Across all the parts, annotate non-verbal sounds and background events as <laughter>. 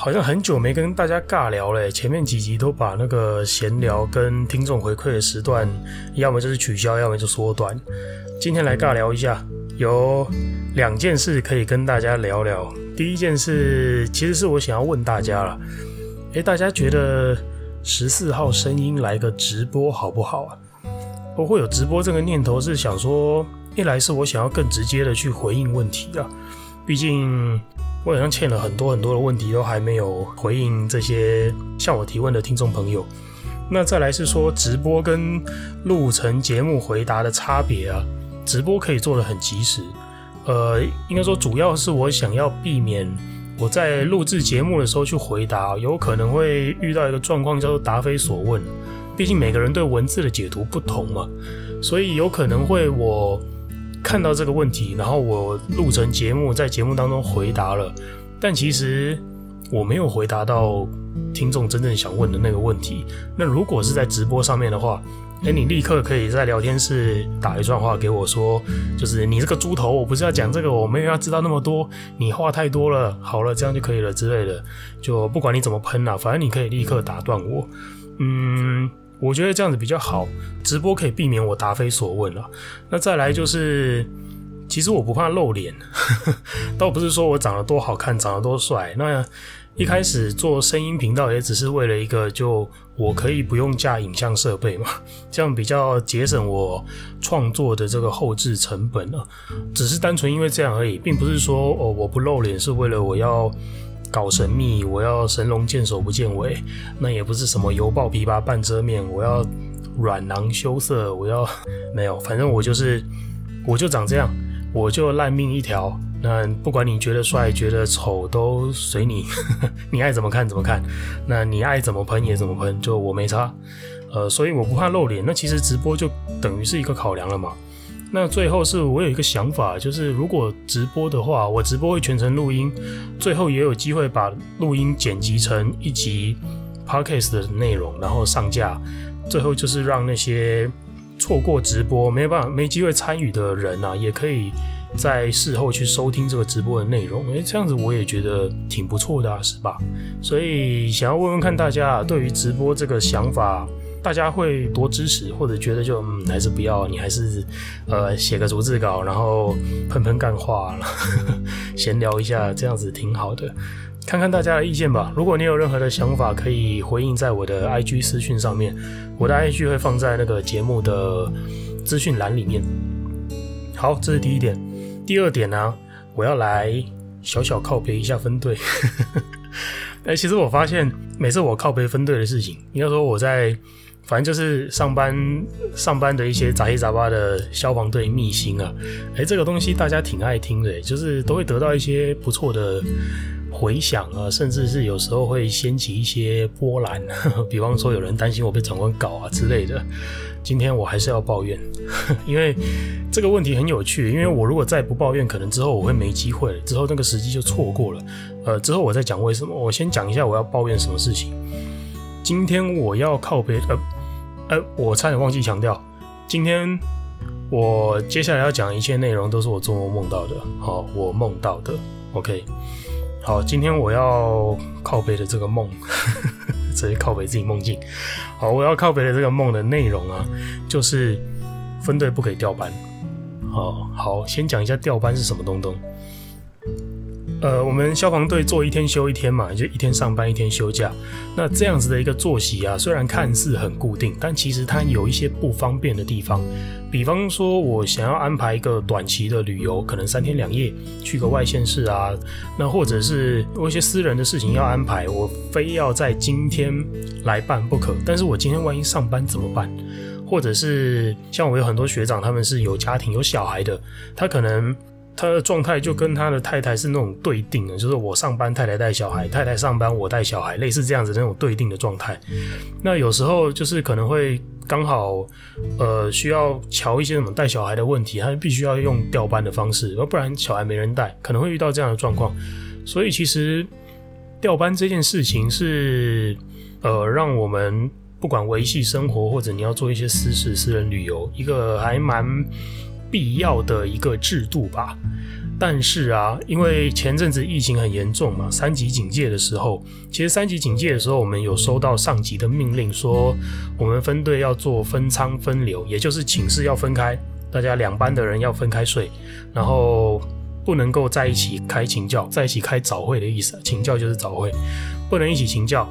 好像很久没跟大家尬聊了，前面几集都把那个闲聊跟听众回馈的时段，要么就是取消，要么就缩短。今天来尬聊一下，有两件事可以跟大家聊聊。第一件事其实是我想要问大家了，诶，大家觉得十四号声音来个直播好不好啊？我会有直播这个念头，是想说，一来是我想要更直接的去回应问题啊，毕竟。我好像欠了很多很多的问题，都还没有回应这些向我提问的听众朋友。那再来是说直播跟录成节目回答的差别啊，直播可以做得很及时。呃，应该说主要是我想要避免我在录制节目的时候去回答，有可能会遇到一个状况叫做答非所问。毕竟每个人对文字的解读不同嘛，所以有可能会我。看到这个问题，然后我录成节目，在节目当中回答了，但其实我没有回答到听众真正想问的那个问题。那如果是在直播上面的话，诶，你立刻可以在聊天室打一段话给我说，就是你这个猪头，我不是要讲这个，我没有要知道那么多，你话太多了，好了，这样就可以了之类的。就不管你怎么喷啦，反正你可以立刻打断我。嗯。我觉得这样子比较好，直播可以避免我答非所问了。那再来就是，其实我不怕露脸，<laughs> 倒不是说我长得多好看，长得多帅。那一开始做声音频道也只是为了一个，就我可以不用架影像设备嘛，<laughs> 这样比较节省我创作的这个后置成本了。只是单纯因为这样而已，并不是说哦我不露脸是为了我要。搞神秘，我要神龙见首不见尾，那也不是什么犹抱琵琶半遮面，我要软囊羞涩，我要 <laughs> 没有，反正我就是，我就长这样，我就烂命一条。那不管你觉得帅，觉得丑，都随你，<laughs> 你爱怎么看怎么看。那你爱怎么喷也怎么喷，就我没差。呃，所以我不怕露脸。那其实直播就等于是一个考量了嘛。那最后是我有一个想法，就是如果直播的话，我直播会全程录音，最后也有机会把录音剪辑成一集 podcast 的内容，然后上架。最后就是让那些错过直播没办法、没机会参与的人啊，也可以在事后去收听这个直播的内容。诶，这样子我也觉得挺不错的啊，是吧？所以想要问问看大家对于直播这个想法。大家会多支持，或者觉得就嗯还是不要，你还是呃写个逐字稿，然后喷喷干话，闲聊一下，这样子挺好的。看看大家的意见吧。如果你有任何的想法，可以回应在我的 IG 私讯上面，我的 IG 会放在那个节目的资讯栏里面。好，这是第一点。第二点呢、我要来小小靠北一下分队。<laughs> 哎，其实我发现每次我靠北分队的事情，应该说我在。反正就是上班上班的一些杂七杂八的消防队秘辛啊，诶，这个东西大家挺爱听的，就是都会得到一些不错的回响啊，甚至是有时候会掀起一些波澜，<laughs> 比方说有人担心我被长官搞啊之类的。今天我还是要抱怨，<laughs> 因为这个问题很有趣，因为我如果再不抱怨，可能之后我会没机会了，之后那个时机就错过了。呃，之后我再讲为什么，我先讲一下我要抱怨什么事情。今天我要靠别呃。哎、我差点忘记强调，今天我接下来要讲一切内容都是我做梦梦到的。好，我梦到的。OK，好，今天我要靠北的这个梦，<laughs> 直接靠北自己梦境。好，我要靠北的这个梦的内容啊，就是分队不可以调班。好好，先讲一下调班是什么东东。呃，我们消防队做一天休一天嘛，就一天上班一天休假。那这样子的一个作息啊，虽然看似很固定，但其实它有一些不方便的地方。比方说，我想要安排一个短期的旅游，可能三天两夜去个外县市啊，那或者是有一些私人的事情要安排，我非要在今天来办不可。但是我今天万一上班怎么办？或者是像我有很多学长，他们是有家庭有小孩的，他可能。他的状态就跟他的太太是那种对定的，就是我上班，太太带小孩，太太上班，我带小孩，类似这样子那种对定的状态。那有时候就是可能会刚好，呃，需要瞧一些什么带小孩的问题，他必须要用调班的方式，要不然小孩没人带，可能会遇到这样的状况。所以其实调班这件事情是，呃，让我们不管维系生活或者你要做一些私事、私人旅游，一个还蛮。必要的一个制度吧，但是啊，因为前阵子疫情很严重嘛，三级警戒的时候，其实三级警戒的时候，我们有收到上级的命令，说我们分队要做分舱分流，也就是寝室要分开，大家两班的人要分开睡，然后不能够在一起开寝教，在一起开早会的意思，寝教就是早会，不能一起寝教。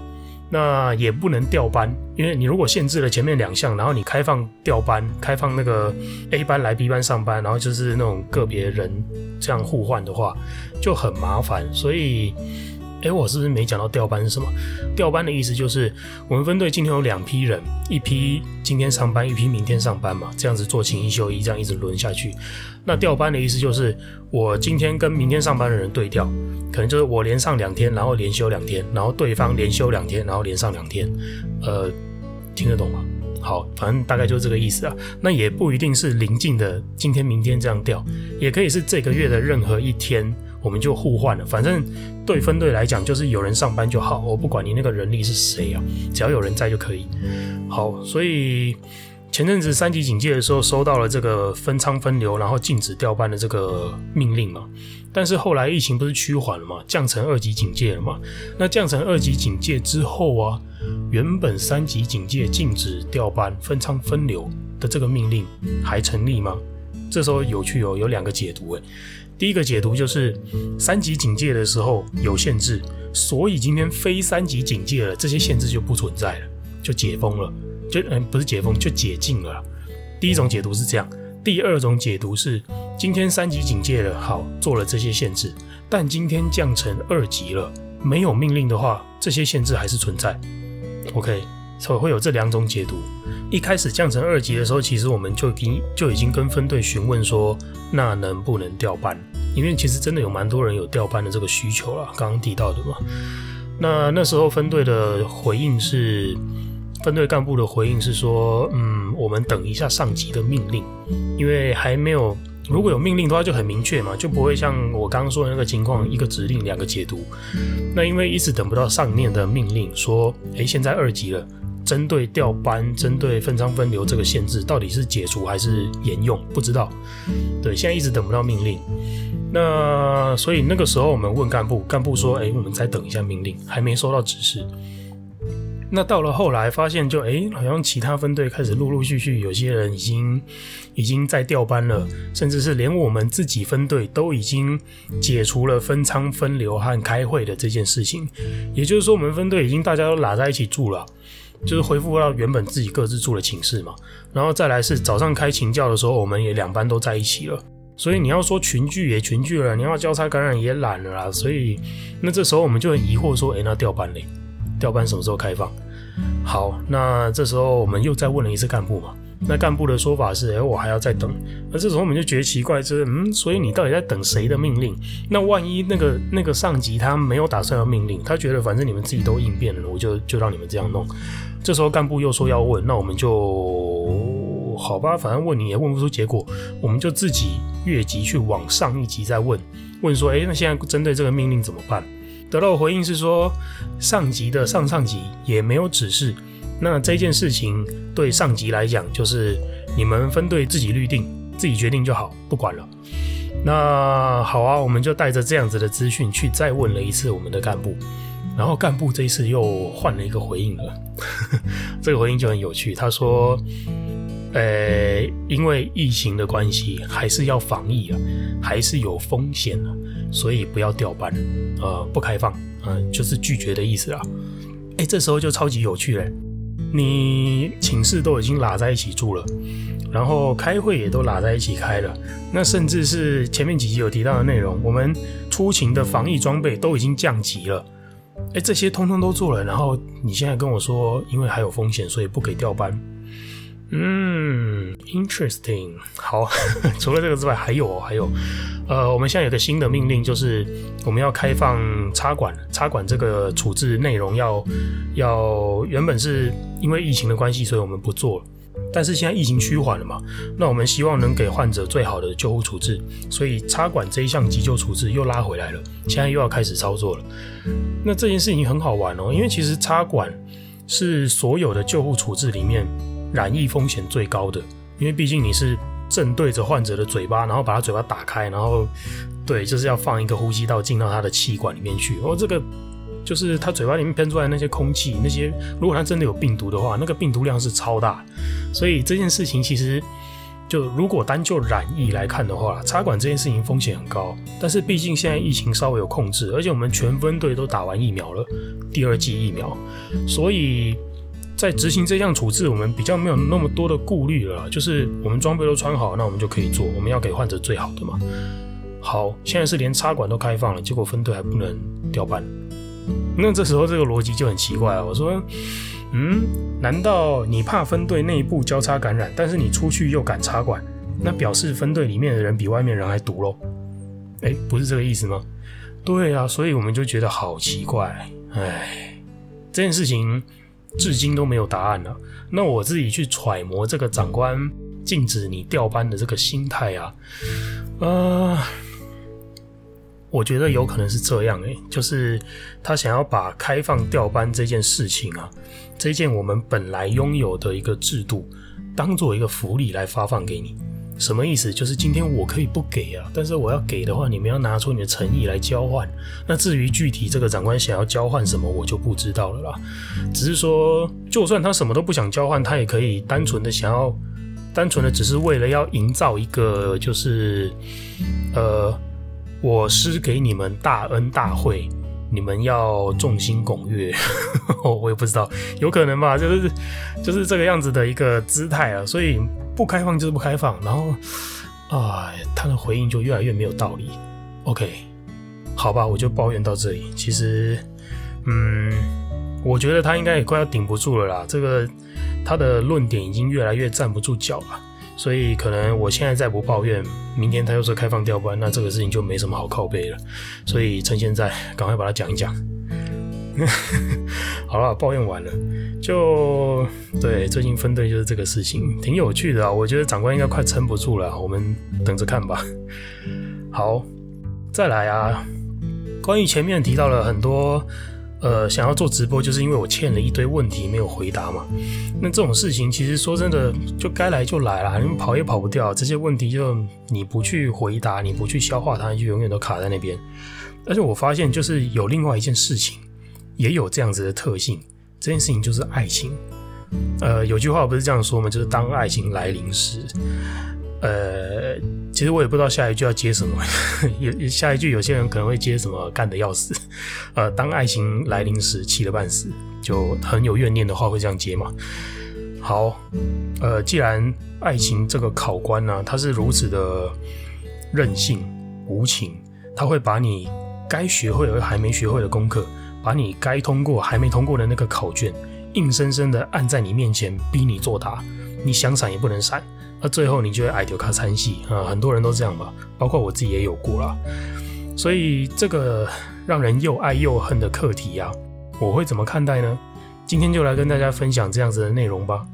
那也不能调班，因为你如果限制了前面两项，然后你开放调班，开放那个 A 班来 B 班上班，然后就是那种个别人这样互换的话，就很麻烦，所以。哎，我是不是没讲到调班是什么？调班的意思就是我们分队今天有两批人，一批今天上班，一批明天上班嘛，这样子做勤一休一，这样一直轮下去。那调班的意思就是我今天跟明天上班的人对调，可能就是我连上两天，然后连休两天，然后对方连休两天，然后连上两天。呃，听得懂吗？好，反正大概就是这个意思啊。那也不一定是临近的今天、明天这样调，也可以是这个月的任何一天。我们就互换了，反正对分队来讲就是有人上班就好，我不管你那个人力是谁啊，只要有人在就可以。好，所以前阵子三级警戒的时候收到了这个分仓分流，然后禁止调班的这个命令嘛。但是后来疫情不是趋缓了嘛，降成二级警戒了嘛。那降成二级警戒之后啊，原本三级警戒禁止调班、分仓分流的这个命令还成立吗？这时候有趣哦，有两个解读诶。第一个解读就是三级警戒的时候有限制，所以今天非三级警戒了，这些限制就不存在了，就解封了，就嗯不是解封就解禁了。第一种解读是这样，第二种解读是今天三级警戒了，好做了这些限制，但今天降成二级了，没有命令的话，这些限制还是存在。OK，所以会有这两种解读。一开始降成二级的时候，其实我们就已经就已经跟分队询问说，那能不能调班？因为其实真的有蛮多人有调班的这个需求了，刚刚提到的嘛。那那时候分队的回应是，分队干部的回应是说，嗯，我们等一下上级的命令，因为还没有，如果有命令的话就很明确嘛，就不会像我刚刚说的那个情况，一个指令两个解读。那因为一直等不到上面的命令，说，诶，现在二级了。针对调班、针对分仓分流这个限制，到底是解除还是沿用？不知道。对，现在一直等不到命令。那所以那个时候我们问干部，干部说：“哎，我们再等一下命令，还没收到指示。”那到了后来发现就，就哎，好像其他分队开始陆陆续续有些人已经已经在调班了，甚至是连我们自己分队都已经解除了分仓分流和开会的这件事情。也就是说，我们分队已经大家都拉在一起住了。就是恢复到原本自己各自住的寝室嘛，然后再来是早上开勤教的时候，我们也两班都在一起了，所以你要说群聚也群聚了，你要交叉感染也懒了啦，所以那这时候我们就很疑惑说，诶，那调班嘞？调班什么时候开放？好，那这时候我们又再问了一次干部嘛。那干部的说法是，哎，我还要再等。那这时候我们就觉得奇怪，就是嗯，所以你到底在等谁的命令？那万一那个那个上级他没有打算要命令，他觉得反正你们自己都应变了，我就就让你们这样弄。这时候干部又说要问，那我们就好吧，反正问你也问不出结果，我们就自己越级去往上一级再问，问说，哎，那现在针对这个命令怎么办？得到的回应是说，上级的上上级也没有指示。那这件事情对上级来讲，就是你们分队自己预定、自己决定就好，不管了。那好啊，我们就带着这样子的资讯去再问了一次我们的干部，然后干部这一次又换了一个回应了。<laughs> 这个回应就很有趣，他说：“呃，因为疫情的关系，还是要防疫啊，还是有风险啊，所以不要调班，呃，不开放，嗯、就是拒绝的意思啊。”哎，这时候就超级有趣嘞。你寝室都已经拉在一起住了，然后开会也都拉在一起开了，那甚至是前面几集有提到的内容，我们出勤的防疫装备都已经降级了，哎，这些通通都做了，然后你现在跟我说，因为还有风险，所以不给调班，嗯，interesting。好，<laughs> 除了这个之外，还有还有，呃，我们现在有个新的命令，就是我们要开放插管，插管这个处置内容要要原本是因为疫情的关系，所以我们不做了。但是现在疫情趋缓了嘛，那我们希望能给患者最好的救护处置，所以插管这一项急救处置又拉回来了，现在又要开始操作了。那这件事情很好玩哦，因为其实插管是所有的救护处置里面。染疫风险最高的，因为毕竟你是正对着患者的嘴巴，然后把他嘴巴打开，然后对，就是要放一个呼吸道进到他的气管里面去。哦，这个就是他嘴巴里面喷出来的那些空气，那些如果他真的有病毒的话，那个病毒量是超大。所以这件事情其实就如果单就染疫来看的话，插管这件事情风险很高。但是毕竟现在疫情稍微有控制，而且我们全分队都打完疫苗了，第二剂疫苗，所以。在执行这项处置，我们比较没有那么多的顾虑了，就是我们装备都穿好，那我们就可以做。我们要给患者最好的嘛。好，现在是连插管都开放了，结果分队还不能调班。那这时候这个逻辑就很奇怪了。我说，嗯，难道你怕分队内部交叉感染，但是你出去又敢插管，那表示分队里面的人比外面人还毒喽？哎，不是这个意思吗？对啊，所以我们就觉得好奇怪。哎，这件事情。至今都没有答案了。那我自己去揣摩这个长官禁止你调班的这个心态啊，呃，我觉得有可能是这样诶、就是他想要把开放调班这件事情啊，这件我们本来拥有的一个制度，当做一个福利来发放给你。什么意思？就是今天我可以不给啊，但是我要给的话，你们要拿出你的诚意来交换。那至于具体这个长官想要交换什么，我就不知道了啦。只是说，就算他什么都不想交换，他也可以单纯的想要，单纯的只是为了要营造一个，就是，呃，我施给你们大恩大惠，你们要众星拱月。<laughs> 我也不知道，有可能吧，就是就是这个样子的一个姿态啊，所以。不开放就是不开放，然后，啊，他的回应就越来越没有道理。OK，好吧，我就抱怨到这里。其实，嗯，我觉得他应该也快要顶不住了啦。这个他的论点已经越来越站不住脚了，所以可能我现在再不抱怨，明天他又说开放调班，那这个事情就没什么好靠背了。所以趁现在赶快把它讲一讲。<laughs> 好了，抱怨完了，就对，最近分队就是这个事情，挺有趣的啊。我觉得长官应该快撑不住了，我们等着看吧。好，再来啊。关于前面提到了很多，呃，想要做直播，就是因为我欠了一堆问题没有回答嘛。那这种事情其实说真的，就该来就来了，你跑也跑不掉。这些问题就你不去回答，你不去消化它，就永远都卡在那边。而且我发现，就是有另外一件事情。也有这样子的特性，这件事情就是爱情。呃，有句话不是这样说吗？就是当爱情来临时，呃，其实我也不知道下一句要接什么。<laughs> 有下一句，有些人可能会接什么干得要死。<laughs> 呃，当爱情来临时，气得半死，就很有怨念的话会这样接嘛。好，呃，既然爱情这个考官呢、他是如此的任性无情，他会把你该学会而还没学会的功课。把你该通过还没通过的那个考卷，硬生生的按在你面前，逼你作答，你想闪也不能闪，那最后你就会挨丢卡参戏啊！很多人都这样吧，包括我自己也有过啦。所以这个让人又爱又恨的课题呀，我会怎么看待呢？今天就来跟大家分享这样子的内容吧。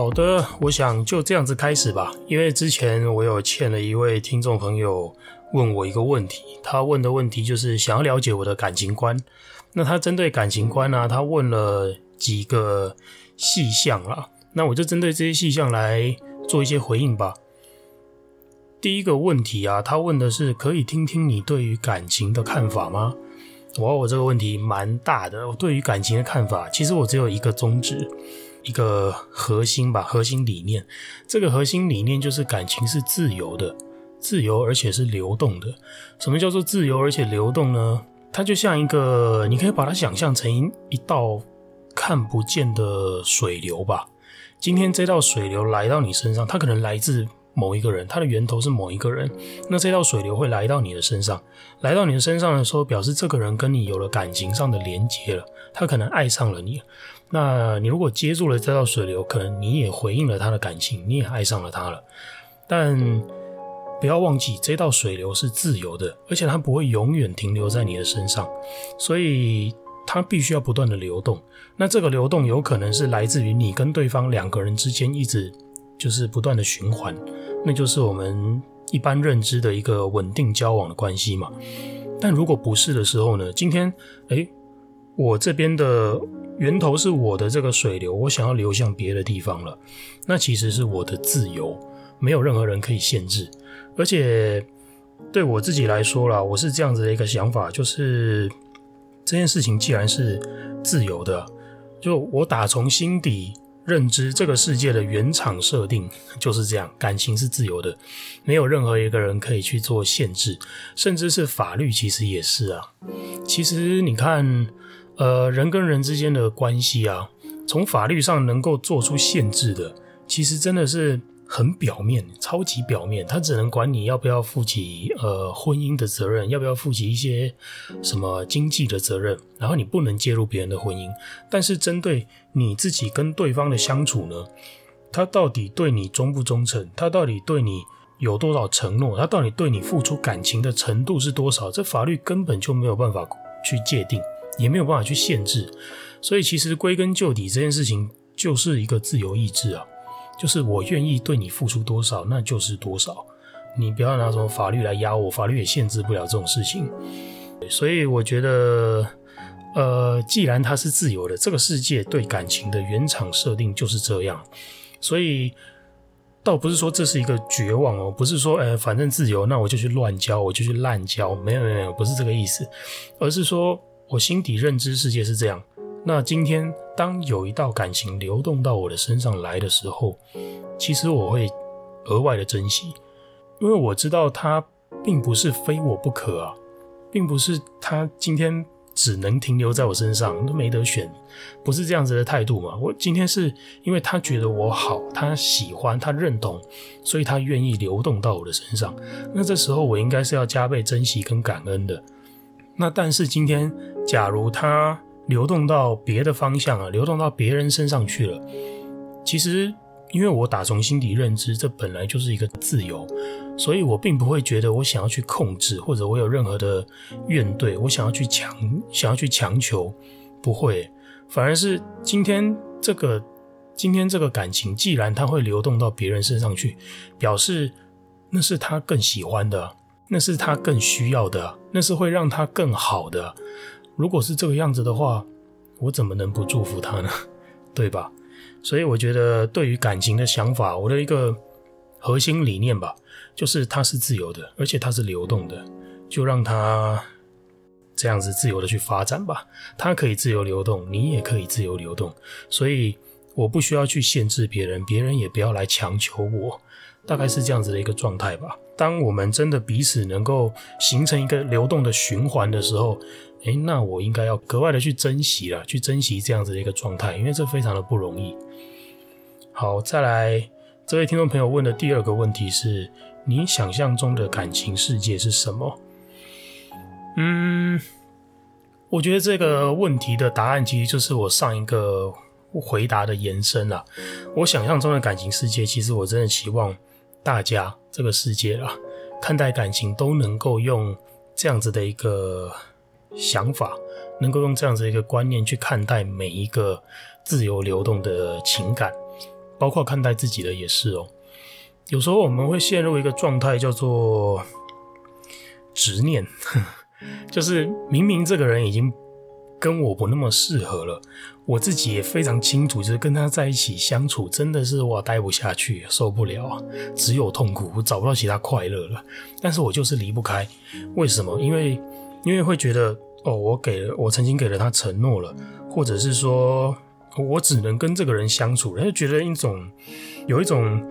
好的，我想就这样子开始吧。因为之前我有欠了一位听众朋友问我一个问题，他问的问题就是想要了解我的感情观。那他针对感情观呢、啊，他问了几个细项啦。那我就针对这些细项来做一些回应吧。第一个问题啊，他问的是可以听听你对于感情的看法吗？哇，我这个问题蛮大的。我对于感情的看法，其实我只有一个宗旨。一个核心吧，核心理念。这个核心理念就是感情是自由的，自由而且是流动的。什么叫做自由而且流动呢？它就像一个，你可以把它想象成一道看不见的水流吧。今天这道水流来到你身上，它可能来自某一个人，它的源头是某一个人。那这道水流会来到你的身上，来到你的身上的时候，表示这个人跟你有了感情上的连接了，他可能爱上了你。那你如果接住了这道水流，可能你也回应了他的感情，你也爱上了他了。但不要忘记，这道水流是自由的，而且它不会永远停留在你的身上，所以它必须要不断的流动。那这个流动有可能是来自于你跟对方两个人之间一直就是不断的循环，那就是我们一般认知的一个稳定交往的关系嘛。但如果不是的时候呢？今天，诶，我这边的源头是我的这个水流，我想要流向别的地方了，那其实是我的自由，没有任何人可以限制。而且对我自己来说啦，我是这样子的一个想法，就是这件事情既然是自由的，就我打从心底认知这个世界的原厂设定 <laughs> 就是这样，感情是自由的，没有任何一个人可以去做限制，甚至是法律其实也是啊。其实你看，呃，人跟人之间的关系啊，从法律上能够做出限制的，其实真的是。很表面，超级表面，他只能管你要不要负起呃婚姻的责任，要不要负起一些什么经济的责任，然后你不能介入别人的婚姻。但是针对你自己跟对方的相处呢，他到底对你忠不忠诚？他到底对你有多少承诺？他到底对你付出感情的程度是多少？这法律根本就没有办法去界定，也没有办法去限制。所以其实归根究底，这件事情就是一个自由意志啊。就是我愿意对你付出多少，那就是多少。你不要拿什么法律来压我，法律也限制不了这种事情。所以我觉得，呃，既然它是自由的，这个世界对感情的原厂设定就是这样。所以倒不是说这是一个绝望哦，不是说，呃，反正自由，那我就去乱交，我就去滥交。没有没有没有，不是这个意思，而是说我心底认知世界是这样。那今天，当有一道感情流动到我的身上来的时候，其实我会额外的珍惜，因为我知道它并不是非我不可啊，并不是他今天只能停留在我身上，都没得选，不是这样子的态度嘛。我今天是因为他觉得我好，他喜欢，他认同，所以他愿意流动到我的身上。那这时候我应该是要加倍珍惜跟感恩的。那但是今天，假如它。流动到别的方向啊，流动到别人身上去了。其实，因为我打从心底认知，这本来就是一个自由，所以我并不会觉得我想要去控制，或者我有任何的怨怼，我想要去强，想要去强求，不会。反而是今天这个，今天这个感情，既然它会流动到别人身上去，表示那是他更喜欢的，那是他更需要的，那是会让他更好的。如果是这个样子的话，我怎么能不祝福他呢？<laughs> 对吧？所以我觉得，对于感情的想法，我的一个核心理念吧，就是它是自由的，而且它是流动的，就让它这样子自由的去发展吧。它可以自由流动，你也可以自由流动，所以我不需要去限制别人，别人也不要来强求我。大概是这样子的一个状态吧。当我们真的彼此能够形成一个流动的循环的时候，诶，那我应该要格外的去珍惜了，去珍惜这样子的一个状态，因为这非常的不容易。好，再来，这位听众朋友问的第二个问题是：你想象中的感情世界是什么？嗯，我觉得这个问题的答案其实就是我上一个回答的延伸了。我想象中的感情世界，其实我真的期望大家这个世界啊，看待感情都能够用这样子的一个。想法能够用这样子一个观念去看待每一个自由流动的情感，包括看待自己的也是哦。有时候我们会陷入一个状态叫做执念，<laughs> 就是明明这个人已经跟我不那么适合了，我自己也非常清楚，就是跟他在一起相处真的是我待不下去，受不了，只有痛苦，我找不到其他快乐了。但是我就是离不开，为什么？因为。因为会觉得哦，我给了，我曾经给了他承诺了，或者是说我只能跟这个人相处，他就觉得一种有一种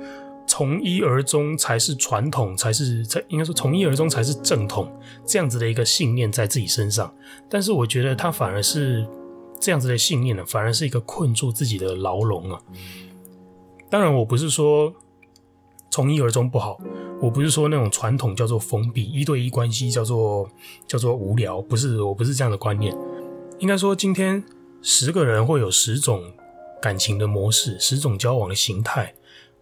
从一而终才是传统，才是才应该说从一而终才是正统这样子的一个信念在自己身上。但是我觉得他反而是这样子的信念呢，反而是一个困住自己的牢笼啊。当然，我不是说从一而终不好，我不是说那种传统叫做封闭一对一关系叫做叫做无聊，不是，我不是这样的观念。应该说，今天十个人会有十种感情的模式，十种交往的形态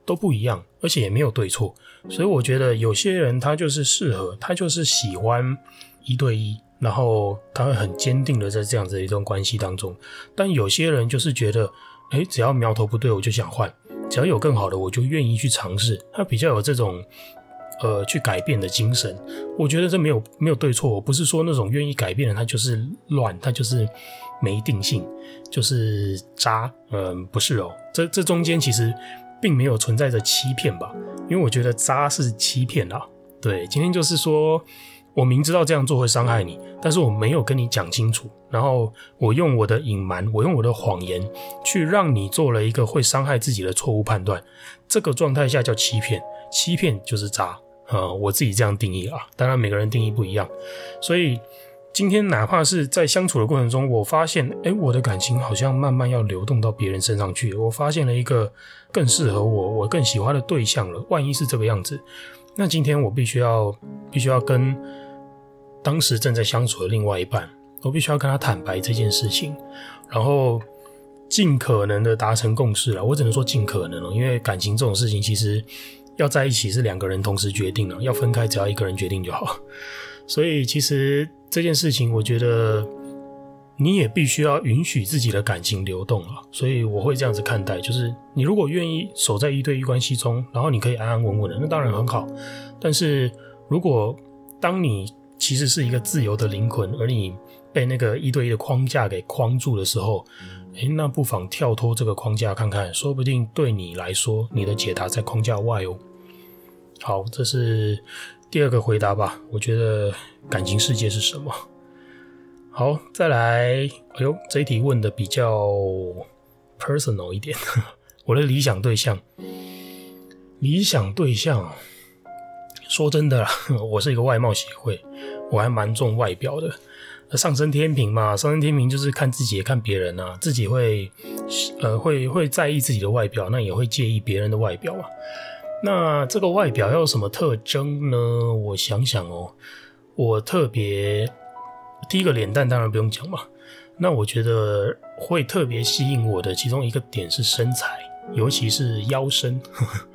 都不一样，而且也没有对错。所以我觉得有些人他就是适合，他就是喜欢一对一。然后他会很坚定的在这样子的一段关系当中，但有些人就是觉得，哎，只要苗头不对，我就想换；只要有更好的，我就愿意去尝试。他比较有这种，呃，去改变的精神。我觉得这没有没有对错，我不是说那种愿意改变的他就是乱，他就是没定性，就是渣。嗯，不是哦，这这中间其实并没有存在着欺骗吧？因为我觉得渣是欺骗啊。对，今天就是说。我明知道这样做会伤害你，但是我没有跟你讲清楚，然后我用我的隐瞒，我用我的谎言去让你做了一个会伤害自己的错误判断，这个状态下叫欺骗，欺骗就是渣啊、我自己这样定义啊，当然每个人定义不一样，所以今天哪怕是在相处的过程中，我发现，哎，我的感情好像慢慢要流动到别人身上去，我发现了一个更适合我、我更喜欢的对象了。万一是这个样子，那今天我必须要，必须要跟。当时正在相处的另外一半，我必须要跟他坦白这件事情，然后尽可能的达成共识了。我只能说尽可能了，因为感情这种事情，其实要在一起是两个人同时决定了，要分开只要一个人决定就好。<laughs> 所以其实这件事情，我觉得你也必须要允许自己的感情流动了。所以我会这样子看待，就是你如果愿意守在一对一关系中，然后你可以安安稳稳的，那当然很好。但是如果当你其实是一个自由的灵魂，而你被那个一对一的框架给框住的时候，诶，那不妨跳脱这个框架看看，说不定对你来说，你的解答在框架外哦。好，这是第二个回答吧。我觉得感情世界是什么？好，再来。哎呦，这一题问的比较 personal 一点。<laughs> 我的理想对象，理想对象。说真的，我是一个外貌协会，我还蛮重外表的。上升天平嘛，上升天平就是看自己也看别人啊，自己会呃会会在意自己的外表，那也会介意别人的外表啊。那这个外表要有什么特征呢？我想想哦，我特别第一个脸蛋当然不用讲嘛。那我觉得会特别吸引我的其中一个点是身材，尤其是腰身。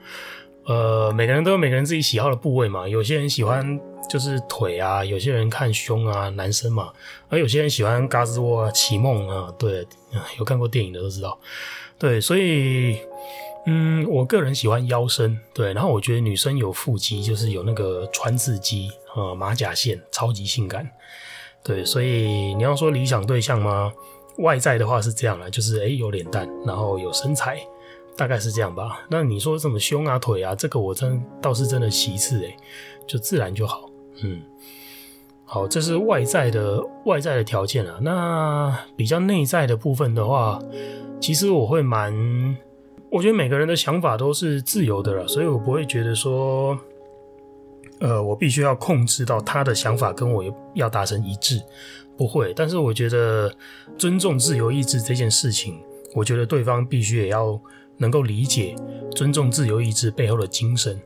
<laughs> 呃，每个人都有每个人自己喜好的部位嘛。有些人喜欢就是腿啊，有些人看胸啊，男生嘛。而有些人喜欢胳肢窝啊，启梦啊。对，有看过电影的都知道。对，所以，嗯，我个人喜欢腰身。对，然后我觉得女生有腹肌，就是有那个川字肌啊，马甲线，超级性感。对，所以你要说理想对象吗？外在的话是这样啦，就是诶，有脸蛋，然后有身材。大概是这样吧。那你说什么胸啊、腿啊，这个我真倒是真的其次诶，就自然就好。嗯，好，这是外在的外在的条件啊。那比较内在的部分的话，其实我会蛮，我觉得每个人的想法都是自由的了，所以我不会觉得说，呃，我必须要控制到他的想法跟我要达成一致，不会。但是我觉得尊重自由意志这件事情，我觉得对方必须也要。能够理解、尊重自由意志背后的精神，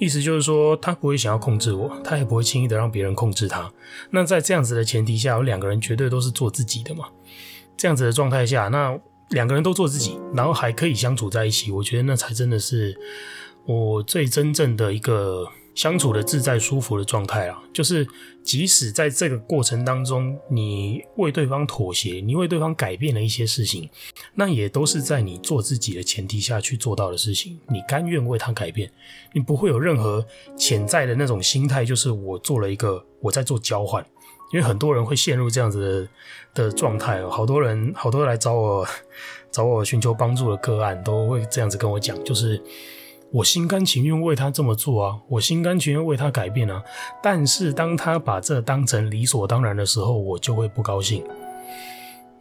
意思就是说，他不会想要控制我，他也不会轻易的让别人控制他。那在这样子的前提下，有两个人绝对都是做自己的嘛。这样子的状态下，那两个人都做自己，然后还可以相处在一起，我觉得那才真的是我最真正的一个。相处的自在舒服的状态啊，就是即使在这个过程当中，你为对方妥协，你为对方改变了一些事情，那也都是在你做自己的前提下去做到的事情。你甘愿为他改变，你不会有任何潜在的那种心态，就是我做了一个我在做交换。因为很多人会陷入这样子的的状态，好多人好多人来找我 <laughs> 找我寻求帮助的个案，都会这样子跟我讲，就是。我心甘情愿为他这么做啊，我心甘情愿为他改变啊。但是当他把这当成理所当然的时候，我就会不高兴。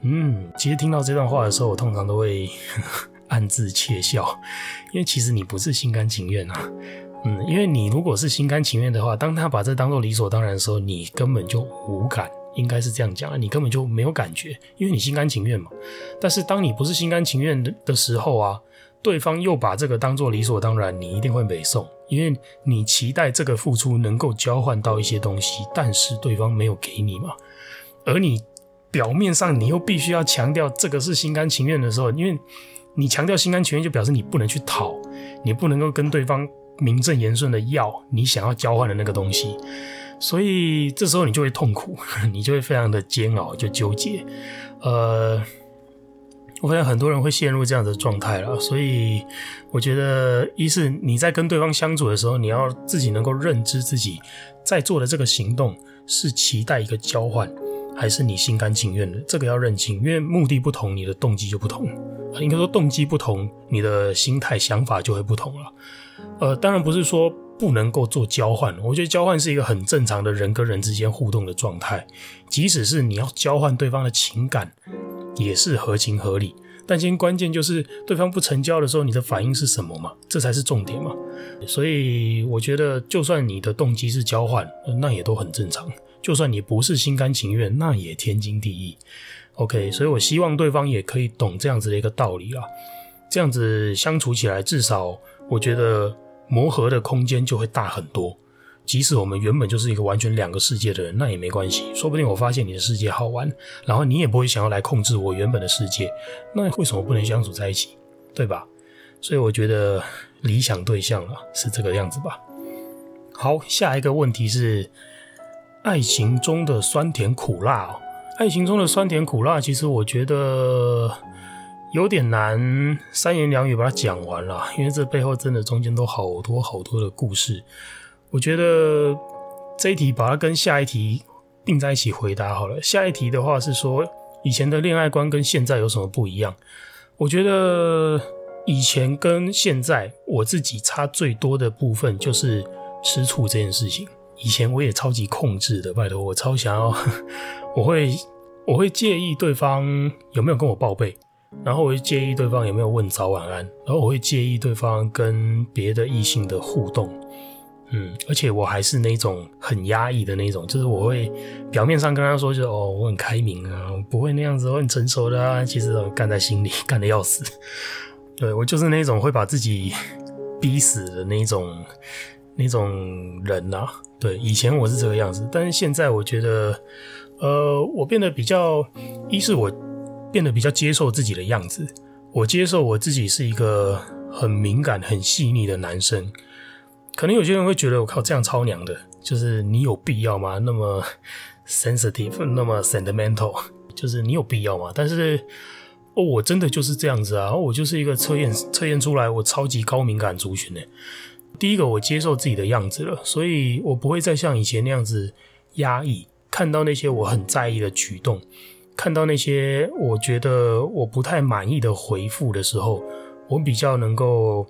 嗯，其实听到这段话的时候，我通常都会 <laughs> 暗自窃笑，因为其实你不是心甘情愿啊。嗯，因为你如果是心甘情愿的话，当他把这当做理所当然的时候，你根本就无感，应该是这样讲啊，你根本就没有感觉，因为你心甘情愿嘛。但是当你不是心甘情愿的的时候啊，对方又把这个当做理所当然，你一定会北宋，因为你期待这个付出能够交换到一些东西，但是对方没有给你嘛，而你表面上你又必须要强调这个是心甘情愿的时候，因为你强调心甘情愿，就表示你不能去讨，你不能够跟对方名正言顺的要你想要交换的那个东西。所以这时候你就会痛苦，<laughs> 你就会非常的煎熬，就纠结。呃，我发现很多人会陷入这样的状态了。所以我觉得，一是你在跟对方相处的时候，你要自己能够认知自己在做的这个行动是期待一个交换，还是你心甘情愿的。这个要认清，因为目的不同，你的动机就不同。应该说动机不同，你的心态想法就会不同了。呃，当然不是说。不能够做交换，我觉得交换是一个很正常的人跟人之间互动的状态。即使是你要交换对方的情感，也是合情合理。但今天关键就是对方不成交的时候，你的反应是什么嘛？这才是重点嘛。所以我觉得，就算你的动机是交换，那也都很正常。就算你不是心甘情愿，那也天经地义。OK，所以我希望对方也可以懂这样子的一个道理啦。这样子相处起来，至少我觉得。磨合的空间就会大很多。即使我们原本就是一个完全两个世界的人，那也没关系。说不定我发现你的世界好玩，然后你也不会想要来控制我原本的世界。那为什么不能相处在一起？对吧？所以我觉得理想对象啊是这个样子吧。好，下一个问题是爱情中的酸甜苦辣哦。爱情中的酸甜苦辣，其实我觉得。有点难三言两语把它讲完了，因为这背后真的中间都好多好多的故事。我觉得这一题把它跟下一题并在一起回答好了。下一题的话是说，以前的恋爱观跟现在有什么不一样？我觉得以前跟现在我自己差最多的部分就是吃醋这件事情。以前我也超级控制的，拜托我超想要，我会我会介意对方有没有跟我报备。然后我会介意对方有没有问早晚安，然后我会介意对方跟别的异性的互动，嗯，而且我还是那种很压抑的那种，就是我会表面上跟他说就是哦，我很开明啊，不会那样子，我很成熟的啊，其实干在心里，干得要死。<laughs> 对，我就是那种会把自己逼死的那种那种人呐、啊。对，以前我是这个样子，但是现在我觉得，呃，我变得比较，一是我。变得比较接受自己的样子，我接受我自己是一个很敏感、很细腻的男生。可能有些人会觉得我靠，这样超娘的，就是你有必要吗？那么 sensitive，那么 sentimental，就是你有必要吗？但是哦，我真的就是这样子啊，我就是一个测验测验出来我超级高敏感族群呢。第一个，我接受自己的样子了，所以我不会再像以前那样子压抑，看到那些我很在意的举动。看到那些我觉得我不太满意的回复的时候，我比较能够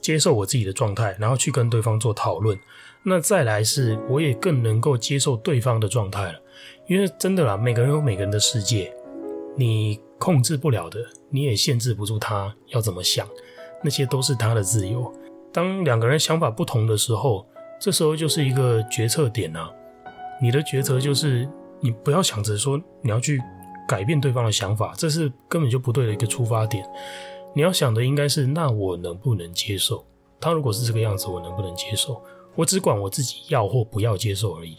接受我自己的状态，然后去跟对方做讨论。那再来是，我也更能够接受对方的状态了。因为真的啦，每个人有每个人的世界，你控制不了的，你也限制不住他要怎么想，那些都是他的自由。当两个人想法不同的时候，这时候就是一个决策点啊。你的抉择就是，你不要想着说你要去。改变对方的想法，这是根本就不对的一个出发点。你要想的应该是，那我能不能接受？他如果是这个样子，我能不能接受？我只管我自己要或不要接受而已。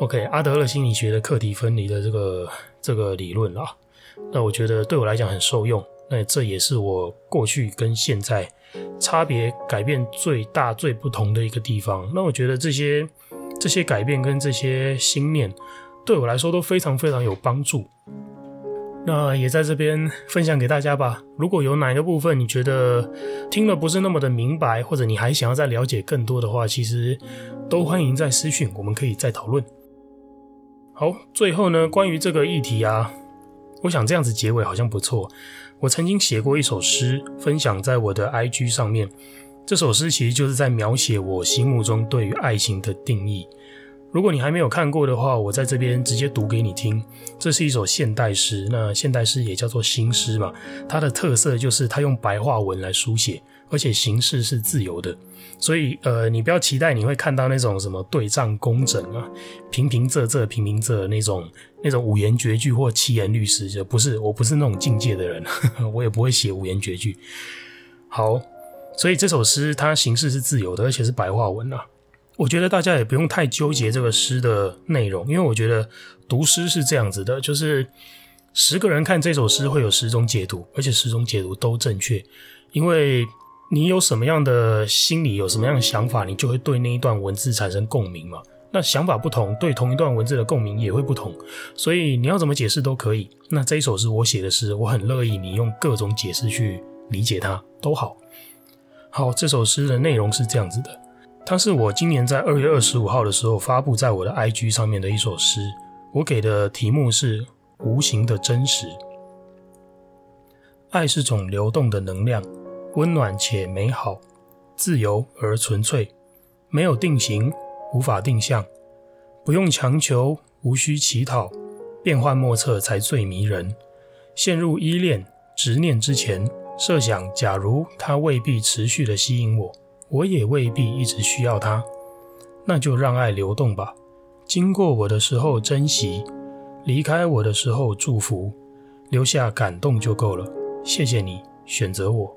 OK，阿德勒心理学的课题分离的这个这个理论啊，那我觉得对我来讲很受用。那这也是我过去跟现在差别改变最大最不同的一个地方。那我觉得这些这些改变跟这些心念。对我来说都非常非常有帮助，那也在这边分享给大家吧。如果有哪一个部分你觉得听了不是那么的明白，或者你还想要再了解更多的话，其实都欢迎在私讯，我们可以再讨论。好，最后呢，关于这个议题啊，我想这样子结尾好像不错。我曾经写过一首诗，分享在我的 IG 上面。这首诗其实就是在描写我心目中对于爱情的定义。如果你还没有看过的话，我在这边直接读给你听。这是一首现代诗，那现代诗也叫做新诗嘛。它的特色就是它用白话文来书写，而且形式是自由的。所以，呃，你不要期待你会看到那种什么对仗工整啊、平平仄仄、平平仄那种那种五言绝句或七言律诗，就不是，我不是那种境界的人，<laughs> 我也不会写五言绝句。好，所以这首诗它形式是自由的，而且是白话文啊。我觉得大家也不用太纠结这个诗的内容，因为我觉得读诗是这样子的，就是十个人看这首诗会有十种解读，而且十种解读都正确，因为。你有什么样的心理，有什么样的想法，你就会对那一段文字产生共鸣嘛。那想法不同，对同一段文字的共鸣也会不同。所以你要怎么解释都可以。那这一首诗我写的诗，我很乐意你用各种解释去理解它，都好。好，这首诗的内容是这样子的，它是我今年在二月二十五号的时候发布在我的 IG 上面的一首诗。我给的题目是《无形的真实》。爱是种流动的能量。温暖且美好，自由而纯粹，没有定型，无法定向，不用强求，无需乞讨，变幻莫测才最迷人。陷入依恋、执念之前，设想假如他未必持续的吸引我，我也未必一直需要他，那就让爱流动吧。经过我的时候珍惜，离开我的时候祝福，留下感动就够了。谢谢你选择我。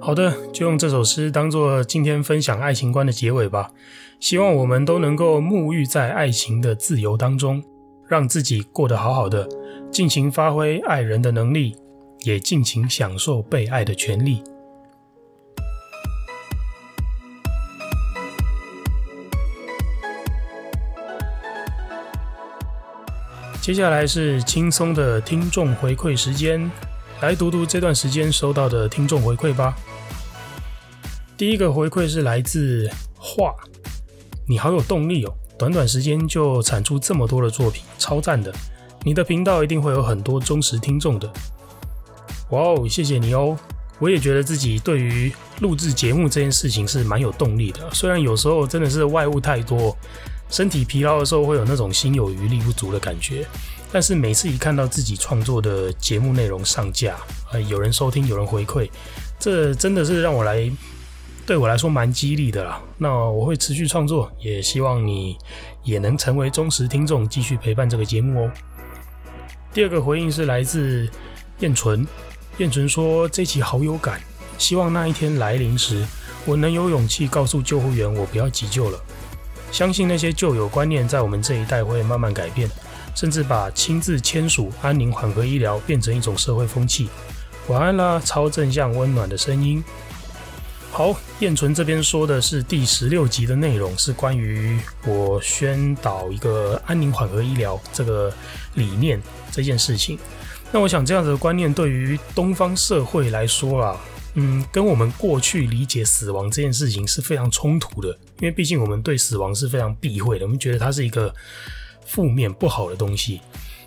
好的，就用这首诗当做今天分享爱情观的结尾吧。希望我们都能够沐浴在爱情的自由当中，让自己过得好好的，尽情发挥爱人的能力，也尽情享受被爱的权利。接下来是轻松的听众回馈时间，来读读这段时间收到的听众回馈吧。第一个回馈是来自画，你好有动力哦！短短时间就产出这么多的作品，超赞的！你的频道一定会有很多忠实听众的。哇哦，谢谢你哦！我也觉得自己对于录制节目这件事情是蛮有动力的，虽然有时候真的是外物太多，身体疲劳的时候会有那种心有余力不足的感觉，但是每次一看到自己创作的节目内容上架，呃，有人收听，有人回馈，这真的是让我来。对我来说蛮激励的啦，那我会持续创作，也希望你也能成为忠实听众，继续陪伴这个节目哦。第二个回应是来自燕纯，燕纯说这期好有感，希望那一天来临时，我能有勇气告诉救护员我不要急救了。相信那些旧有观念在我们这一代会慢慢改变，甚至把亲自签署安宁缓和医疗变成一种社会风气。晚安啦，超正向温暖的声音。好，燕纯这边说的是第十六集的内容，是关于我宣导一个安宁缓和医疗这个理念这件事情。那我想这样子的观念对于东方社会来说啊，嗯，跟我们过去理解死亡这件事情是非常冲突的，因为毕竟我们对死亡是非常避讳的，我们觉得它是一个负面不好的东西。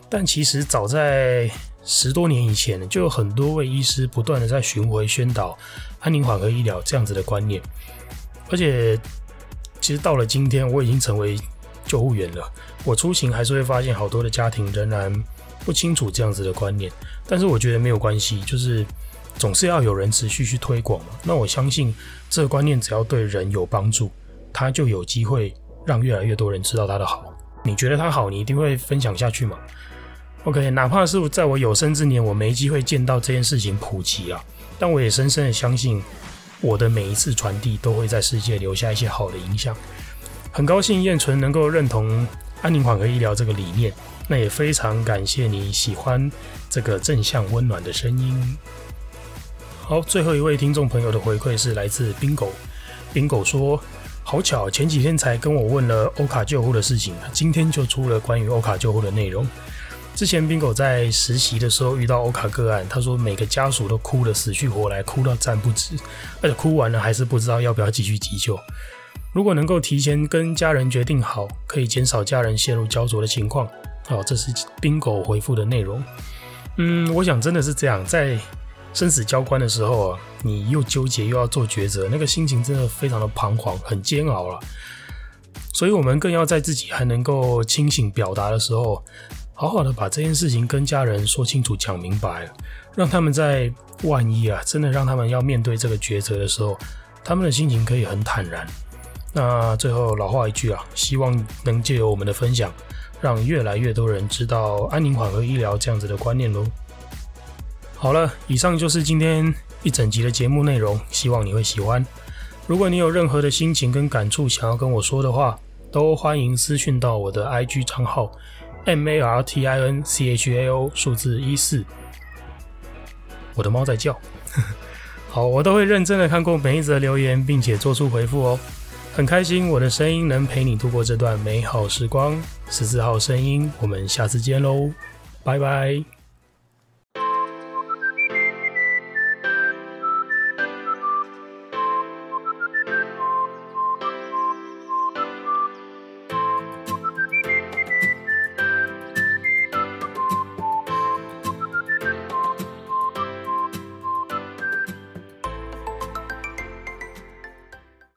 但其实早在十多年以前，就有很多位医师不断的在巡回宣导安宁缓和医疗这样子的观念，而且其实到了今天，我已经成为救护员了，我出行还是会发现好多的家庭仍然不清楚这样子的观念，但是我觉得没有关系，就是总是要有人持续去推广嘛。那我相信这个观念只要对人有帮助，他就有机会让越来越多人知道他的好。你觉得他好，你一定会分享下去嘛？OK，哪怕是在我有生之年，我没机会见到这件事情普及啊，但我也深深的相信，我的每一次传递都会在世界留下一些好的影响。很高兴燕纯能够认同安宁缓和医疗这个理念，那也非常感谢你喜欢这个正向温暖的声音。好，最后一位听众朋友的回馈是来自 Bingo，Bingo 说：“好巧，前几天才跟我问了欧卡救护的事情，今天就出了关于欧卡救护的内容。”之前 Bingo 在实习的时候遇到欧卡个案，他说每个家属都哭得死去活来，哭到站不直，而且哭完了还是不知道要不要继续急救。如果能够提前跟家人决定好，可以减少家人陷入焦灼的情况。好，这是 Bingo 回复的内容。嗯，我想真的是这样，在生死交关的时候啊，你又纠结又要做抉择，那个心情真的非常的彷徨，很煎熬了。所以我们更要在自己还能够清醒表达的时候。好好的把这件事情跟家人说清楚、讲明白，让他们在万一啊，真的让他们要面对这个抉择的时候，他们的心情可以很坦然。那最后老话一句啊，希望能借由我们的分享，让越来越多人知道安宁缓和医疗这样子的观念喽。好了，以上就是今天一整集的节目内容，希望你会喜欢。如果你有任何的心情跟感触想要跟我说的话，都欢迎私讯到我的 IG 账号 M A R T I N C H A O 数字一四。我的猫在叫，<laughs> 好，我都会认真的看过每一则留言，并且做出回复哦。很开心我的声音能陪你度过这段美好时光。十四号声音，我们下次见喽，拜拜。